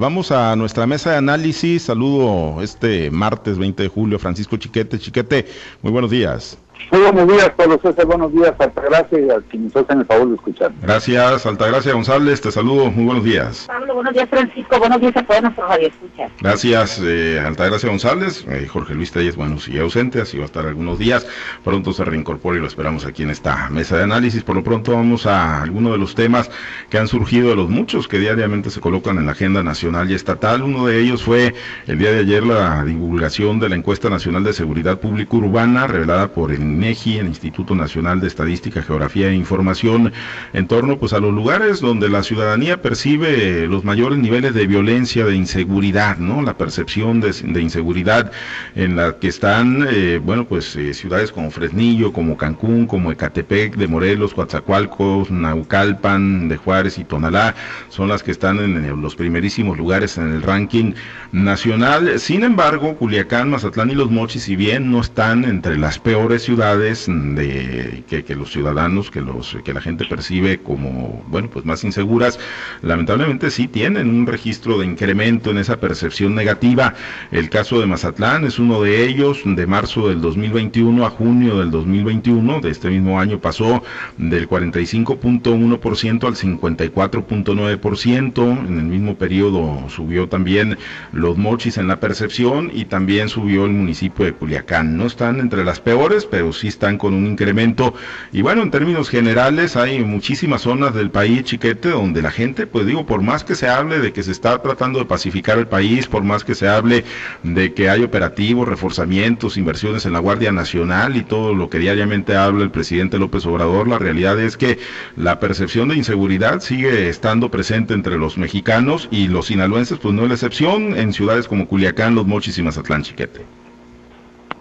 Vamos a nuestra mesa de análisis. Saludo este martes 20 de julio, Francisco Chiquete. Chiquete, muy buenos días. Muy buenos días, Pablo César. Buenos días, Altagracia, y a quienes hacen el favor de escuchar. Gracias, Altagracia González. Te saludo. Muy buenos días. Pablo, buenos días, Francisco. Buenos días a todos nuestros radioescuchas. Gracias, eh, Altagracia González. Eh, Jorge Luis Telles, bueno, sigue ausente, así va a estar algunos días. Pronto se reincorpora y lo esperamos aquí en esta mesa de análisis. Por lo pronto vamos a algunos de los temas que han surgido de los muchos que diariamente se colocan en la agenda nacional y estatal. Uno de ellos fue el día de ayer la divulgación de la encuesta nacional de seguridad pública urbana revelada por el INEGI, el Instituto Nacional de Estadística, Geografía e Información, en torno pues a los lugares donde la ciudadanía percibe los mayores niveles de violencia, de inseguridad, ¿no? La percepción de, de inseguridad en la que están, eh, bueno, pues eh, ciudades como Fresnillo, como Cancún, como Ecatepec, de Morelos, Coatzacoalcos, Naucalpan, de Juárez y Tonalá, son las que están en los primerísimos lugares en el ranking nacional. Sin embargo, Culiacán, Mazatlán y Los Mochis, si bien no están entre las peores ciudades de que, que, los ciudadanos, que los que la gente percibe como bueno pues más inseguras, lamentablemente sí tienen un registro de incremento en esa percepción negativa. El caso de Mazatlán es uno de ellos. De marzo del 2021 a junio del 2021 de este mismo año pasó del 45.1% al 54.9%. En el mismo periodo subió también los Mochis en la percepción y también subió el municipio de Culiacán. No están entre las peores, pero sí están con un incremento. Y bueno, en términos generales hay muchísimas zonas del país, chiquete, donde la gente, pues digo, por más que se hable de que se está tratando de pacificar el país, por más que se hable de que hay operativos, reforzamientos, inversiones en la Guardia Nacional y todo lo que diariamente habla el presidente López Obrador, la realidad es que la percepción de inseguridad sigue estando presente entre los mexicanos y los sinaloenses, pues no es la excepción, en ciudades como Culiacán, Los Mochis y Mazatlán, chiquete.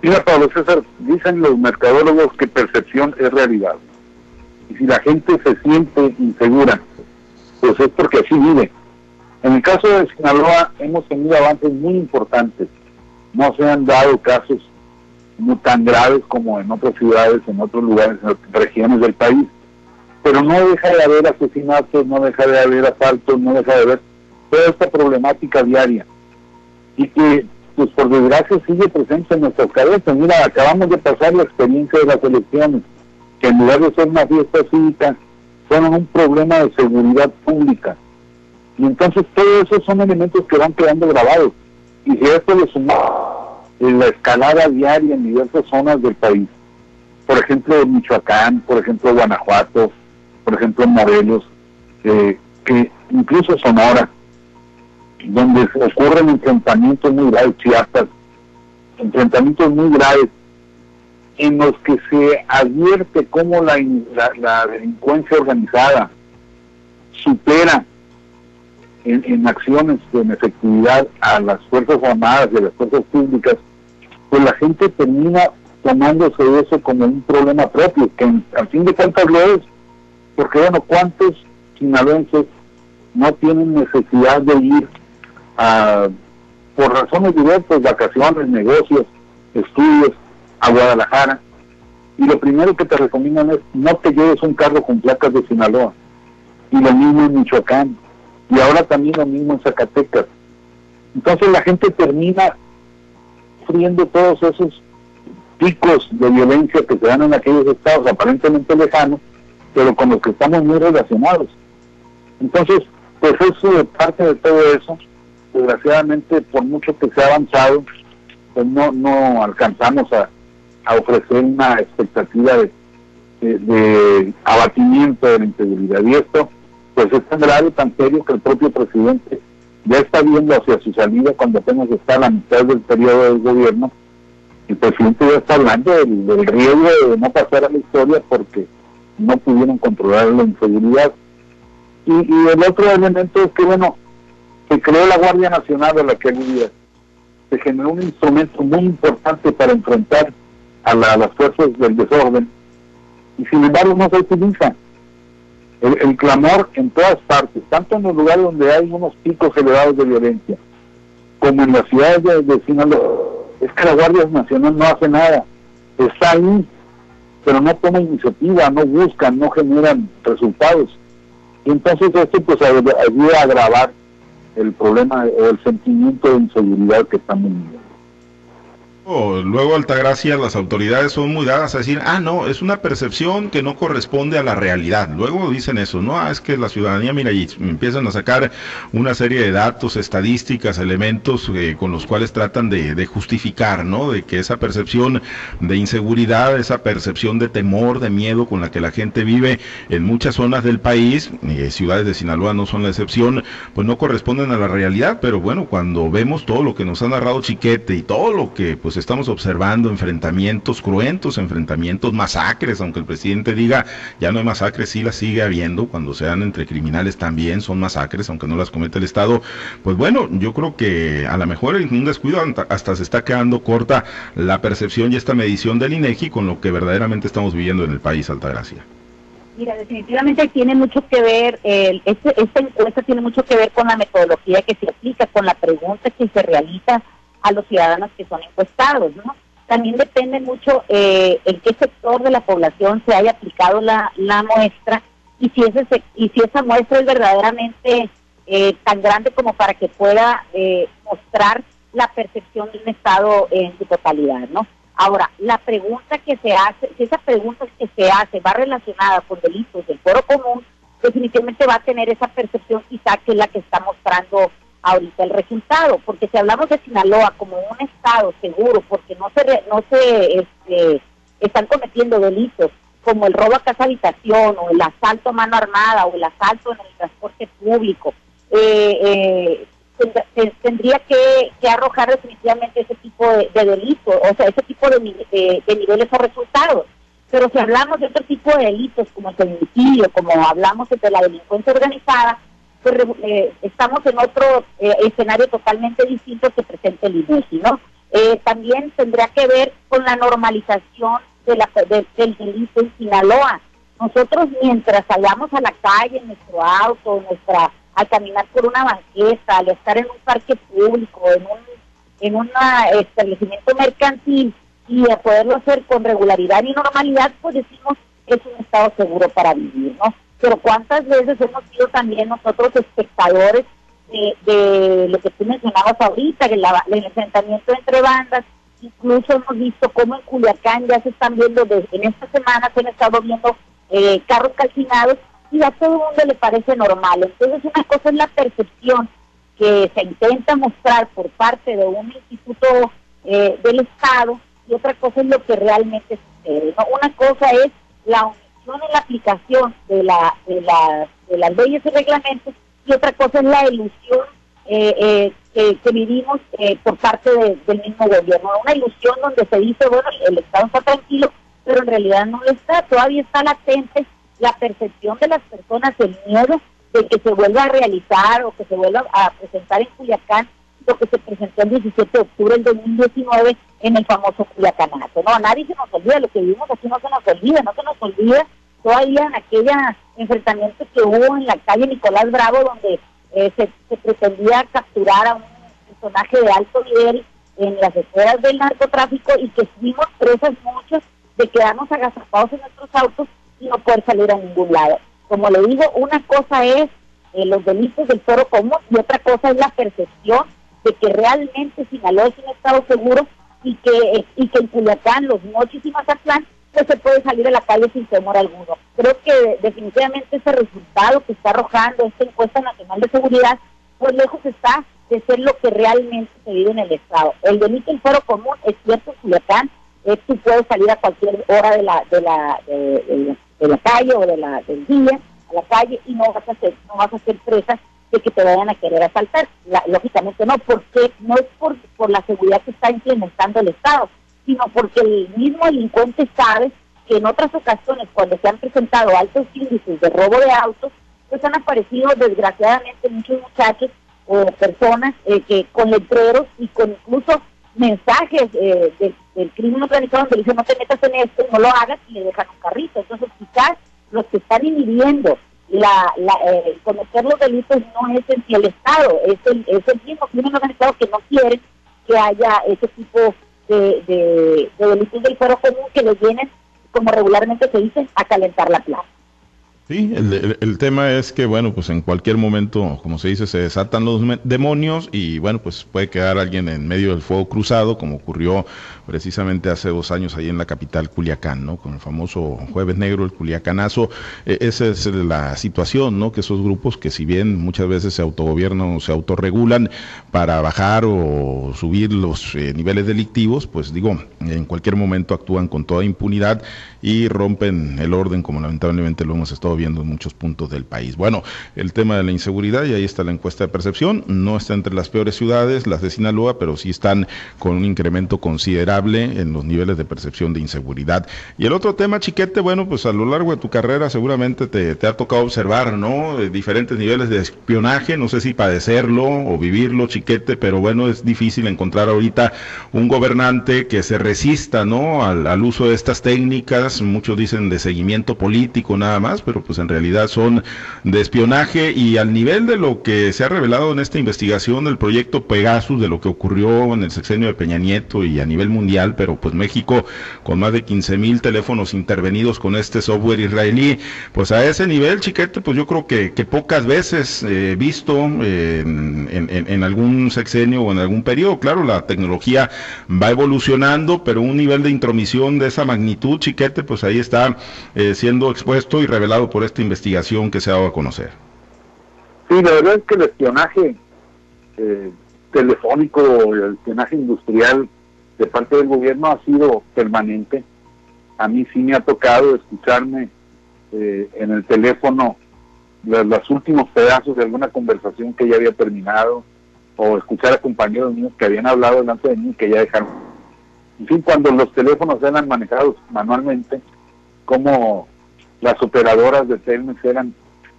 Mira, Pablo César, dicen los mercadólogos que percepción es realidad. Y si la gente se siente insegura, pues es porque así vive. En el caso de Sinaloa hemos tenido avances muy importantes. No se han dado casos no tan graves como en otras ciudades, en otros lugares, en otras regiones del país. Pero no deja de haber asesinatos, no deja de haber asaltos, no deja de haber toda esta problemática diaria. Y que pues por desgracia sigue presente en nuestras cabezas. Mira, acabamos de pasar la experiencia de las elecciones, que en lugar de ser una fiesta cívica, fueron un problema de seguridad pública. Y entonces todos esos son elementos que van quedando grabados. Y si esto le sumamos la escalada diaria en diversas zonas del país, por ejemplo Michoacán, por ejemplo Guanajuato, por ejemplo Morelos, eh, que incluso Sonora, donde ocurren enfrentamientos muy graves, Chiapas, enfrentamientos muy graves, en los que se advierte cómo la, la, la delincuencia organizada supera en, en, acciones en efectividad a las Fuerzas Armadas y a las Fuerzas Públicas, pues la gente termina tomándose eso como un problema propio, que al fin de cuentas lo es, porque bueno, ¿cuántos sinaloenses no tienen necesidad de ir a, por razones diversas, vacaciones, negocios, estudios, a Guadalajara? Y lo primero que te recomiendan es no te lleves un carro con placas de Sinaloa. Y lo mismo en Michoacán. Y ahora también lo mismo en Zacatecas. Entonces la gente termina sufriendo todos esos picos de violencia que se dan en aquellos estados aparentemente lejanos, pero con los que estamos muy relacionados. Entonces, pues eso de parte de todo eso, desgraciadamente por mucho que se ha avanzado, pues no, no alcanzamos a, ofrecer una expectativa de, abatimiento de la inseguridad. Y esto, pues es tan grave, tan serio que el propio presidente ya está viendo hacia su salida cuando apenas está a la mitad del periodo del gobierno. El presidente ya está hablando del, del riesgo de no pasar a la historia porque no pudieron controlar la inseguridad. Y, y, el otro elemento es que, bueno, se creó la Guardia Nacional a la que día. Se generó un instrumento muy importante para enfrentar a, la, a, las fuerzas del desorden y sin embargo no se utiliza. El, clamor en todas partes, tanto en los lugares donde hay unos picos elevados de violencia, como en las ciudades de, de Sinaloa, es que la Guardia Nacional no hace nada. Está ahí, pero no toma iniciativa, no buscan, no generan resultados. Y entonces esto pues ayuda a agravar el problema o el sentimiento de inseguridad que están viviendo. Luego, Altagracia, las autoridades son muy dadas a decir, ah, no, es una percepción que no corresponde a la realidad. Luego dicen eso, no, ah, es que la ciudadanía, mira, y empiezan a sacar una serie de datos, estadísticas, elementos eh, con los cuales tratan de, justificar, ¿no? De que esa percepción de inseguridad, esa percepción de temor, de miedo con la que la gente vive en muchas zonas del país, eh, ciudades de Sinaloa no son la excepción, pues no corresponden a la realidad, pero bueno, cuando vemos todo lo que nos ha narrado Chiquete y todo lo que pues estamos observando enfrentamientos cruentos, enfrentamientos, masacres, aunque el presidente diga ya no hay masacres, sí las sigue habiendo, cuando sean entre criminales también son masacres, aunque no las comete el Estado, pues bueno, yo creo que a lo mejor en un descuido hasta se está quedando corta la percepción y esta medición del INEGI con lo que verdaderamente estamos viviendo en el país, Altagracia. Mira, definitivamente tiene mucho que ver, el, este, esta encuesta tiene mucho que ver con la metodología que se aplica, con la pregunta que se realiza a los ciudadanos que son encuestados, ¿no? También depende mucho eh, en qué sector de la población se haya aplicado la, muestra y si, ese, y si esa muestra es verdaderamente eh, tan grande como para que pueda eh, mostrar la percepción de un Estado en su totalidad, ¿no? Ahora, la pregunta que se hace, si esa pregunta que se hace va relacionada con delitos del foro común, definitivamente va a tener esa percepción quizá que es la que está mostrando ahorita el resultado, porque si hablamos de Sinaloa como un estado seguro, porque no se no se este, están cometiendo delitos como el robo a casa habitación o el asalto a mano armada o el asalto en el transporte público, eh, eh, tendría que, arrojar definitivamente ese tipo de, delitos, o sea, ese tipo de, niveles o resultados. Pero si hablamos de otro tipo de delitos como el feminicidio, como hablamos de la delincuencia organizada, pues, eh, estamos en otro eh, escenario totalmente distinto que presenta el INEGI, ¿no? Eh, también tendría que ver con la normalización de la, del delito en Sinaloa. Nosotros mientras salgamos a la calle en nuestro auto, nuestra, al caminar por una banqueta, al estar en un parque público, en un en un establecimiento mercantil y a poderlo hacer con regularidad y normalidad, pues decimos es un estado seguro para vivir, ¿no? Pero cuántas veces hemos sido también nosotros espectadores de, lo que tú mencionabas ahorita, el enfrentamiento entre bandas, incluso hemos visto cómo en Culiacán ya se están viendo, en esta semana se han estado viendo eh, carros calcinados y a todo el mundo le parece normal. Entonces una cosa es la percepción que se intenta mostrar por parte de un instituto eh, del Estado y otra cosa es lo que realmente sucede. Una cosa es la en la aplicación de, la, de, la, de las leyes y reglamentos y otra cosa es la ilusión eh, eh, que, vivimos eh, por parte del mismo gobierno. Una ilusión donde se dice, bueno, el Estado está tranquilo, pero en realidad no lo está. Todavía está latente la percepción de las personas, el miedo de que se vuelva a realizar o que se vuelva a presentar en Culiacán lo que se presentó el 17 de octubre del 2019 en el famoso Culiacanato. No, nadie se nos olvida, lo que vivimos aquí no se nos olvida, no se nos olvida todavía en aquella enfrentamiento que hubo en la calle Nicolás Bravo, donde eh, se, pretendía capturar a un personaje de alto nivel en las esferas del narcotráfico y que fuimos presas muchos de quedarnos agazapados en nuestros autos y no poder salir a ningún lado. Como le digo, una cosa es eh, los delitos del foro común y otra cosa es la percepción de que realmente Sinaloa es un estado seguro y que, y que en Culiacán, Los Mochis y Mazatlán se puede salir a la calle sin temor alguno. Creo que definitivamente ese resultado que está arrojando esta encuesta nacional de seguridad, pues lejos está de ser lo que realmente se vive en el Estado. El delito en foro común es cierto, Culiacán, es tú puedes salir a cualquier hora de la de la de, la calle o de la del día a la calle y no vas a ser no vas a ser presa de que te vayan a querer asaltar. lógicamente no, porque no es por, por la seguridad que está implementando el Estado, sino porque el mismo delincuente sabe que en otras ocasiones, cuando se han presentado altos índices de robo de autos, pues han aparecido desgraciadamente muchos muchachos o personas eh, que con letreros y con incluso mensajes eh, del crimen organizado donde dicen no te metas en esto, no lo hagas y le dejan un carrito. Entonces quizás los que están inhibiendo la, la eh, cometer los delitos no es el Estado, es el, es el mismo crimen organizado que no quiere que haya ese tipo de, de, delitos del fuero común que les vienen, como regularmente se dice, a calentar la plaza. Sí, el, tema es que, bueno, pues en cualquier momento, como se dice, se desatan los demonios y, bueno, pues puede quedar alguien en medio del fuego cruzado, como ocurrió precisamente hace dos años ahí en la capital Culiacán, ¿no? Con el famoso Jueves Negro, el Culiacanazo. E, esa es la situación, ¿no? Que esos grupos que si bien muchas veces se autogobiernan o se autorregulan para bajar o subir los eh, niveles delictivos, pues digo, en cualquier momento actúan con toda impunidad y rompen el orden, como lamentablemente lo hemos estado viendo en muchos puntos del país. Bueno, el tema de la inseguridad, y ahí está la encuesta de percepción, no está entre las peores ciudades, las de Sinaloa, pero sí están con un incremento considerable en los niveles de percepción de inseguridad. Y el otro tema, Chiquete, bueno, pues a lo largo de tu carrera seguramente te, ha tocado observar, ¿no? diferentes niveles de espionaje, no sé si padecerlo o vivirlo, Chiquete, pero bueno, es difícil encontrar ahorita un gobernante que se resista, ¿no? al uso de estas técnicas, muchos dicen de seguimiento político nada más, pero pues en realidad son de espionaje y al nivel de lo que se ha revelado en esta investigación del proyecto Pegasus, de lo que ocurrió en el sexenio de Peña Nieto y a nivel pero pues México con más de 15 mil teléfonos intervenidos con este software israelí, pues a ese nivel, chiquete, pues yo creo que, pocas veces visto en, en algún sexenio o en algún periodo. Claro, la tecnología va evolucionando, pero un nivel de intromisión de esa magnitud, chiquete, pues ahí está eh, siendo expuesto y revelado por esta investigación que se ha dado a conocer. Sí, la verdad es que el espionaje eh, telefónico, el espionaje industrial de parte del gobierno ha sido permanente. A mí sí me ha tocado escucharme eh, en el teléfono los, últimos pedazos de alguna conversación que ya había terminado o escuchar a compañeros míos que habían hablado delante de mí que ya dejaron. En fin, cuando los teléfonos eran manejados manualmente, como las operadoras de Telmex eran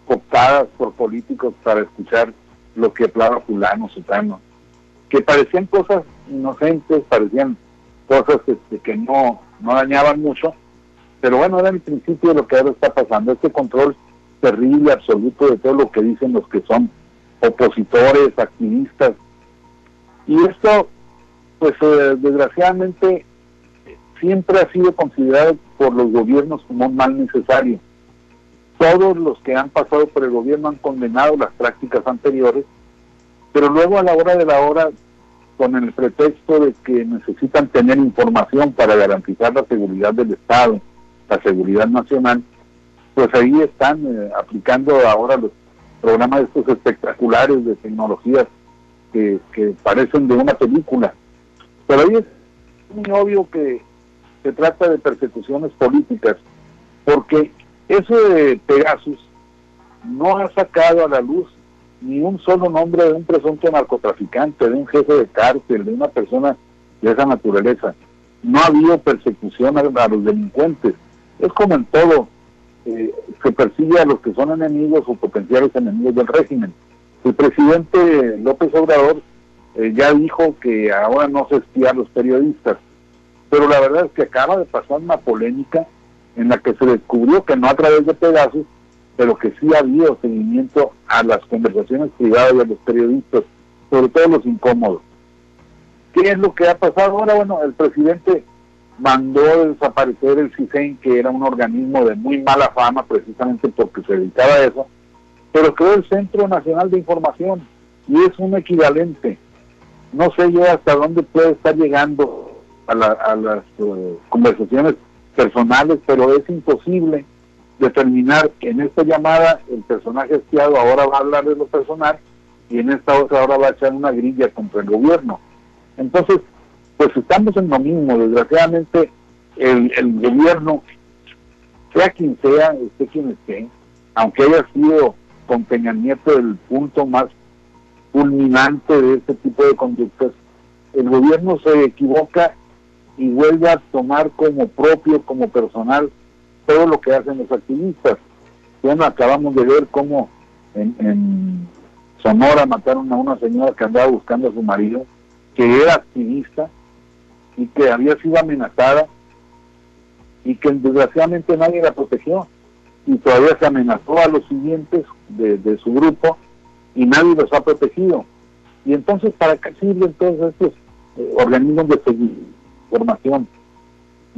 cooptadas por políticos para escuchar lo que hablaba fulano, sutano, que parecían cosas inocentes, parecían cosas este, que no, no dañaban mucho, pero bueno, era el principio de lo que ahora está pasando, este control terrible, absoluto de todo lo que dicen los que son opositores, activistas. Y esto, pues eh, desgraciadamente, siempre ha sido considerado por los gobiernos como un mal necesario. Todos los que han pasado por el gobierno han condenado las prácticas anteriores, pero luego a la hora de la hora, con el pretexto de que necesitan tener información para garantizar la seguridad del Estado, la seguridad nacional, pues ahí están eh, aplicando ahora los programas estos espectaculares de tecnologías que, que parecen de una película. Pero ahí es muy obvio que se trata de persecuciones políticas, porque eso de Pegasus no ha sacado a la luz ni un solo nombre de un presunto narcotraficante, de un jefe de cárcel, de una persona de esa naturaleza. No ha habido persecución a, los delincuentes. Es como en todo, eh, se persigue a los que son enemigos o potenciales enemigos del régimen. El presidente López Obrador eh, ya dijo que ahora no se espía a los periodistas, pero la verdad es que acaba de pasar una polémica en la que se descubrió que no a través de Pegasus, pero que sí ha habido seguimiento a las conversaciones privadas de los periodistas, sobre todo los incómodos. ¿Qué es lo que ha pasado ahora? Bueno, el presidente mandó desaparecer el CISEN, que era un organismo de muy mala fama, precisamente porque se dedicaba a eso, pero creó el Centro Nacional de Información y es un equivalente. No sé yo hasta dónde puede estar llegando a, las eh, conversaciones personales, pero es imposible determinar que en esta llamada el personaje espiado ahora va a hablar de lo personal y en esta otra ahora va a echar una grilla contra el gobierno. Entonces, pues estamos en lo mismo, desgraciadamente el, el gobierno, sea quien sea, esté quien esté, aunque haya sido con Peña Nieto el punto más culminante de este tipo de conductas, el gobierno se equivoca y vuelve a tomar como propio, como personal, todo lo que hacen los activistas. Bueno, acabamos de ver cómo en, Sonora mataron a una señora que andaba buscando a su marido, que era activista y que había sido amenazada y que desgraciadamente nadie la protegió y todavía se amenazó a los siguientes de, su grupo y nadie los ha protegido. Y entonces, ¿para qué sirven todos estos eh, organismos de formación.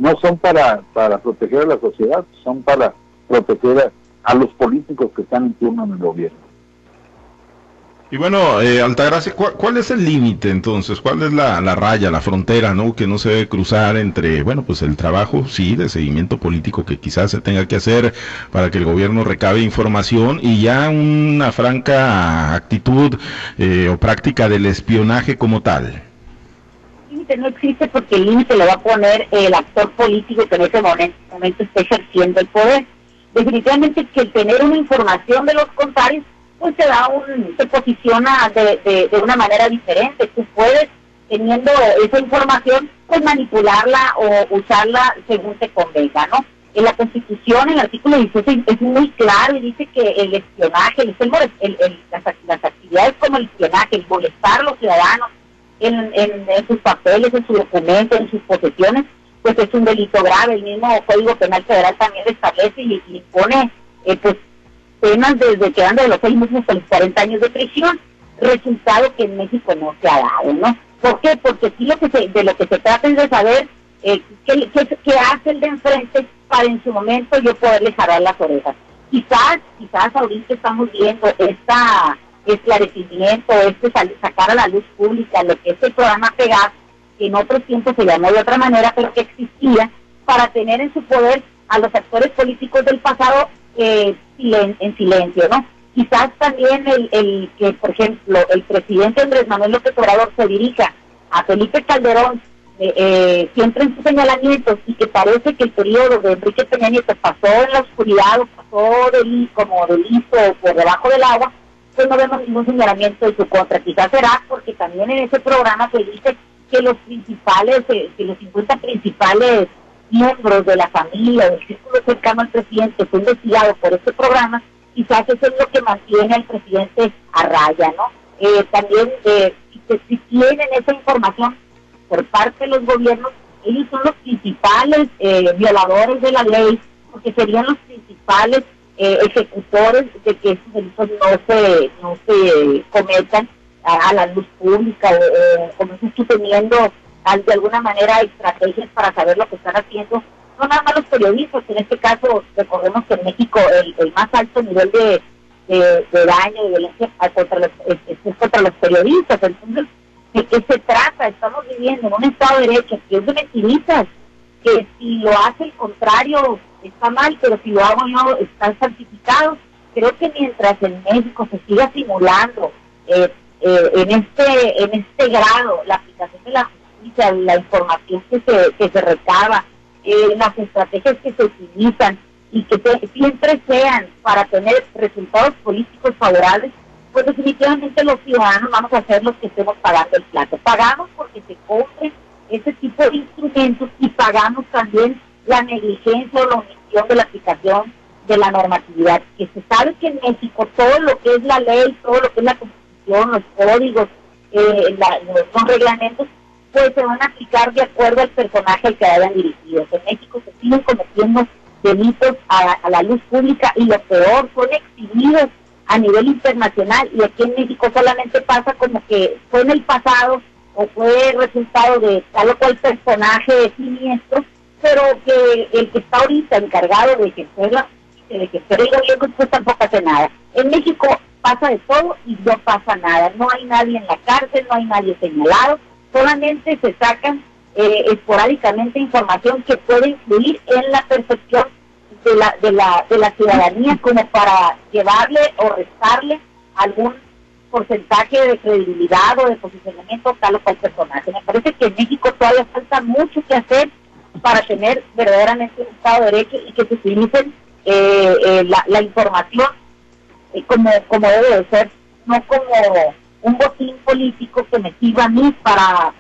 No son para, para proteger a la sociedad, son para proteger a los políticos que están en turno en el gobierno. Y bueno, eh, Altagracia, ¿cuál, es el límite entonces? ¿Cuál es la, raya, la frontera, ¿no? Que no se debe cruzar entre, bueno, pues el trabajo, sí, de seguimiento político que quizás se tenga que hacer para que el gobierno recabe información y ya una franca actitud eh, o práctica del espionaje como tal. No existe porque el límite lo va a poner el actor político que en ese momento, esté ejerciendo el poder. Definitivamente que el tener una información de los contrarios pues se da un, se posiciona de, de, una manera diferente. Tú puedes, teniendo esa información, pues manipularla o usarla según te convenga, ¿no? En la Constitución, en el artículo 16, es muy claro y dice que el espionaje, el, el, las, las, actividades como el espionaje, el molestar a los ciudadanos en, en, sus papeles, en sus documentos, en sus posesiones, pues es un delito grave. El mismo Código Penal Federal también establece y, y impone eh, pues penas desde que de los seis meses hasta los 40 años de prisión, resultado que en México no se ha dado, ¿no? ¿Por qué? Porque aquí lo que de lo que se trata es de saber eh, qué, qué, hace el de enfrente para en su momento yo poderle jalar las orejas. Quizás, quizás ahorita estamos viendo esta esclarecimiento, este sacar a la luz pública lo que es el programa Pegas, que en otros tiempos se llamó de otra manera, pero que existía, para tener en su poder a los actores políticos del pasado eh, en silencio, ¿no? Quizás también el, el que, por ejemplo, el presidente Andrés Manuel López Obrador se dirija a Felipe Calderón eh, eh, siempre en sus señalamientos y que parece que el periodo de Enrique Peña Nieto pasó en la oscuridad o pasó del, como del o por debajo del agua, no vemos ningún señalamiento de su contra. Quizás será porque también en ese programa se dice que los principales, eh, que los 50 principales miembros de la familia, del círculo cercano al presidente, fue investigado por este programa, quizás eso es lo que mantiene al presidente a raya, ¿no? Eh, también, eh, si, tienen esa información por parte de los gobiernos, ellos son los principales eh, violadores de la ley, porque serían los principales ejecutores de que estos delitos no se, no se cometan a, la luz pública o, como está teniendo de alguna manera estrategias para saber lo que están haciendo, no nada más los periodistas, en este caso recordemos que en México el, más alto nivel de, daño y violencia contra los, es, contra los periodistas, entonces, ¿de qué se trata? Estamos viviendo en un Estado de Derecho que es de mentiritas, que si lo hace el contrario está mal, pero si lo hago yo están santificados. Creo que mientras en México se siga simulando eh, eh, en este en este grado la aplicación de la la información que se, que se recaba, eh, las estrategias que se utilizan y que siempre sean para tener resultados políticos favorables, pues definitivamente los ciudadanos vamos a ser los que estemos pagando el plato. Pagamos porque se compren ese tipo de instrumentos y pagamos también la negligencia o la omisión de la aplicación de la normatividad. Que se sabe que en México todo lo que es la ley, todo lo que es la constitución, los códigos, eh, los reglamentos, pues se van a aplicar de acuerdo al personaje al que hayan dirigido. En México se siguen cometiendo delitos a, la luz pública y lo peor, son exhibidos a nivel internacional y aquí en México solamente pasa como que fue en el pasado o fue resultado de tal o cual personaje siniestro, pero que el que está ahorita encargado de ejercer, la, de ejercer el gobierno pues tampoco hace nada. En México pasa de todo y no pasa nada, no hay nadie en la cárcel, no hay nadie señalado, solamente se sacan eh, esporádicamente información que puede influir en la percepción de la, de, la, de la ciudadanía como para llevarle o restarle algún porcentaje de credibilidad o de posicionamiento tal o cual personaje. Me parece que en México todavía falta mucho que hacer para tener verdaderamente un Estado de Derecho y que se utilicen eh, eh, la, información como, como debe de ser, no como un botín político que me sirva a mí para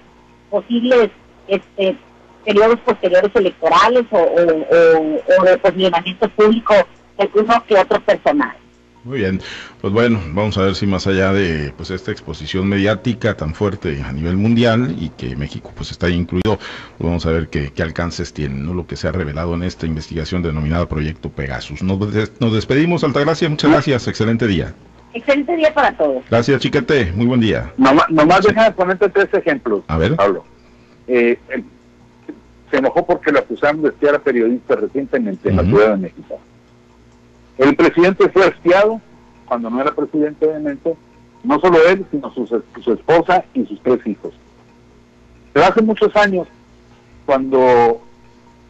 posibles este periodos posteriores electorales o, o, de posicionamiento público de alguno que otro personal. Muy bien, pues bueno, vamos a ver si más allá de pues esta exposición mediática tan fuerte a nivel mundial y que México pues está incluido, pues vamos a ver qué, qué alcances tiene, ¿no? Lo que se ha revelado en esta investigación denominada Proyecto Pegasus. Nos, nos despedimos, Altagracia, muchas gracias, excelente día. Excelente día para todos. Gracias, Chiquete. Muy buen día. Nomás, nomás déjame ponerte tres ejemplos. A ver. Pablo. Eh, se enojó porque lo acusaron de espiar a periodistas recientemente en la Ciudad de México. El presidente fue espiado cuando no era presidente, obviamente, no solo él, sino su, esposa y sus tres hijos. Pero hace muchos años, cuando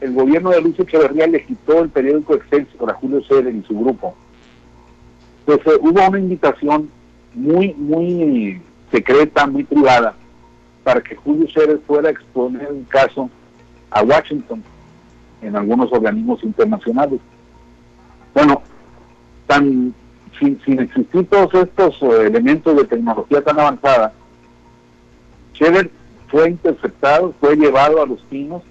el gobierno de Luis Echeverría le quitó el periódico Excelsior a Julio Ceder y su grupo, pues eh, hubo una invitación muy, muy secreta, muy privada, para que Julio Ceder fuera a exponer un caso a Washington en algunos organismos internacionales. Bueno, tan sin, existir todos estos eh, elementos de tecnología tan avanzada, Cheder fue interceptado, fue llevado a los pinos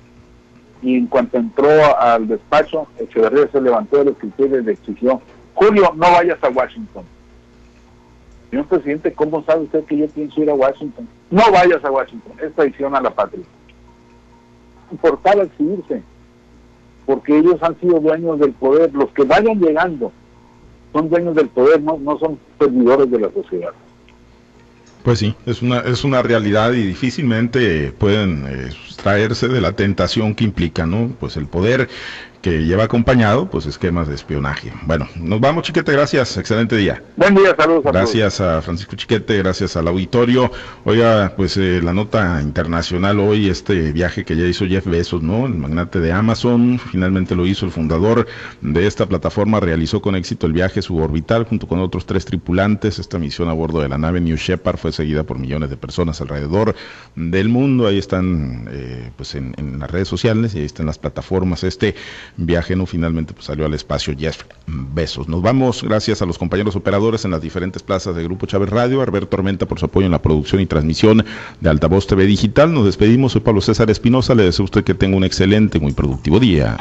y en cuanto entró al despacho, Echeverría se levantó de los criterios y le exigió, Julio, no vayas a Washington. Señor presidente, ¿cómo sabe usted que yo pienso ir a Washington? No vayas a Washington, es traición a la patria. Importar exhibirse, porque ellos han sido dueños del poder. Los que vayan llegando son dueños del poder, no, no son servidores de la sociedad. Pues sí, es una, es una realidad y difícilmente pueden eh, sustraerse de la tentación que implica, ¿no? Pues el poder que lleva acompañado pues esquemas de espionaje. Bueno, nos vamos Chiquete, gracias, excelente día. Buen día, saludos a Gracias a Francisco Chiquete, gracias al auditorio. Oiga, pues eh, la nota internacional hoy, este viaje que ya hizo Jeff Bezos, ¿no? El magnate de Amazon, finalmente lo hizo el fundador de esta plataforma, realizó con éxito el viaje suborbital junto con otros tres tripulantes. Esta misión a bordo de la nave New Shepard fue seguida por millones de personas alrededor del mundo. Ahí están eh, pues en, en las redes sociales y ahí están las plataformas. Este viaje no finalmente pues, salió al espacio Jeff Besos. Nos vamos gracias a los compañeros operadores en las diferentes plazas de Grupo Chávez Radio, Alberto Tormenta por su apoyo en la producción y transmisión de Altavoz TV Digital. Nos despedimos, soy Pablo César Espinosa, le deseo a usted que tenga un excelente, muy productivo día.